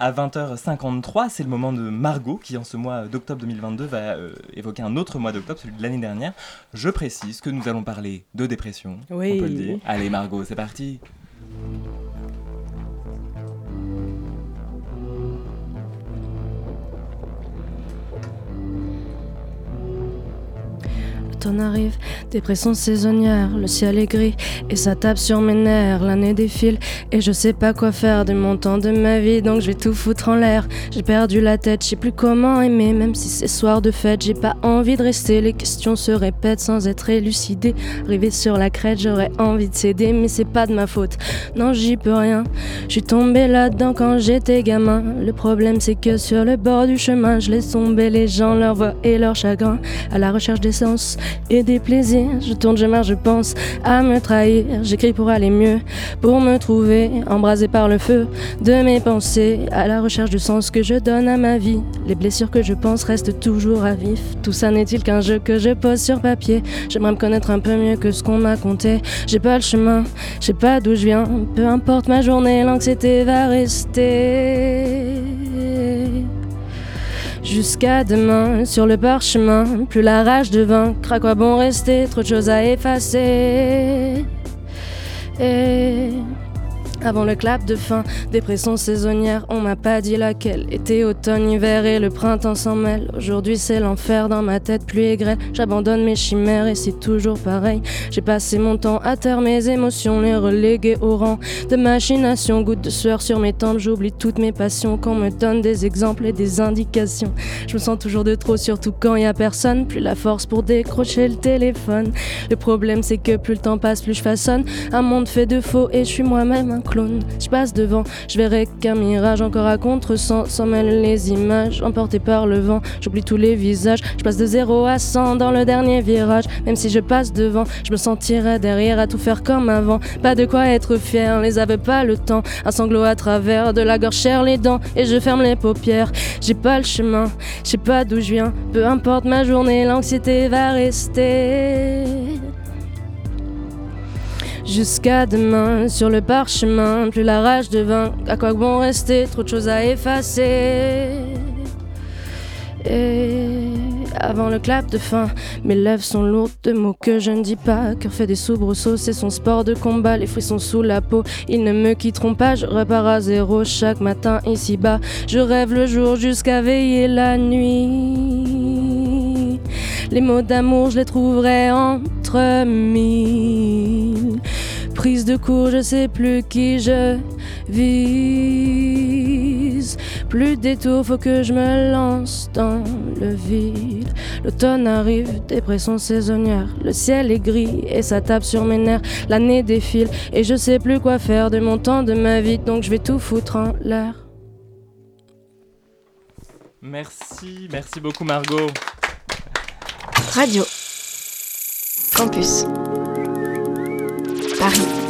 À 20h53, c'est le moment de Margot qui, en ce mois d'octobre 2022, va euh, évoquer un autre mois d'octobre, celui de l'année dernière. Je précise que nous allons parler de dépression. Oui. On peut le dire. Allez, Margot, c'est parti. L'automne arrive, dépression saisonnière, le ciel est gris et ça tape sur mes nerfs. L'année défile et je sais pas quoi faire de mon temps de ma vie, donc je vais tout foutre en l'air. J'ai perdu la tête, je sais plus comment aimer, même si c'est soir de fête, j'ai pas envie de rester. Les questions se répètent sans être élucidées. Arrivé sur la crête, j'aurais envie de céder, mais c'est pas de ma faute. Non, j'y peux rien. Je suis tombé là-dedans quand j'étais gamin. Le problème, c'est que sur le bord du chemin, je laisse tomber les gens, leur voix et leur chagrin, à la recherche d'essence et des plaisirs. Je tourne, je marche, je pense à me trahir. J'écris pour aller mieux, pour me trouver, embrasé par le feu de mes pensées, à la recherche du sens que je donne à ma vie. Les blessures que je pense restent toujours à vif. Tout ça n'est-il qu'un jeu que je pose sur papier? J'aimerais me connaître un peu mieux que ce qu'on m'a conté. J'ai pas le chemin, je sais pas d'où je viens. Peu importe ma journée, l'anxiété va rester jusqu'à demain sur le parchemin. Plus la rage de vaincre, à quoi bon rester Trop de choses à effacer. Avant le clap de fin, dépression saisonnière, on m'a pas dit laquelle. Été, automne, hiver et le printemps s'en mêlent. Aujourd'hui c'est l'enfer dans ma tête, pluie et grêle. J'abandonne mes chimères et c'est toujours pareil. J'ai passé mon temps à taire mes émotions, les reléguer au rang de machination. Goutte de sueur sur mes tempes, j'oublie toutes mes passions. Qu'on me donne des exemples et des indications. Je me sens toujours de trop, surtout quand y a personne. Plus la force pour décrocher le téléphone. Le problème c'est que plus le temps passe, plus je façonne un monde fait de faux et je suis moi-même Je passe devant, je verrai qu'un mirage encore à contre-sens. S'en mêlent les images emportées par le vent. J'oublie tous les visages, je passe de 0 à 100 dans le dernier virage. Même si je passe devant, je me sentirai derrière à tout faire comme avant. Pas de quoi être fier, les avait pas le temps. Un sanglot à travers de la gorge serre les dents et je ferme les paupières. J'ai pas le chemin, je sais pas d'où je viens. Peu importe ma journée, l'anxiété va rester. Jusqu'à demain, sur le parchemin, plus la rage de vin, à quoi bon rester, trop de choses à effacer. Et avant le clap de fin, mes lèvres sont lourdes de mots que je ne dis pas. Cœur fait des soubresauts, c'est son sport de combat. Les frissons sous la peau, ils ne me quitteront pas. Je repars à zéro chaque matin ici-bas. Je rêve le jour jusqu'à veiller la nuit. Les mots d'amour, je les trouverai entre mille. Prise de cours, je sais plus qui je vise. Plus de détours, faut que je me lance dans le vide. L'automne arrive, dépression saisonnière. Le ciel est gris et ça tape sur mes nerfs. L'année défile et je sais plus quoi faire de mon temps, de ma vie, donc je vais tout foutre en l'air. Merci, merci beaucoup Margot. Radio. Campus. Paris.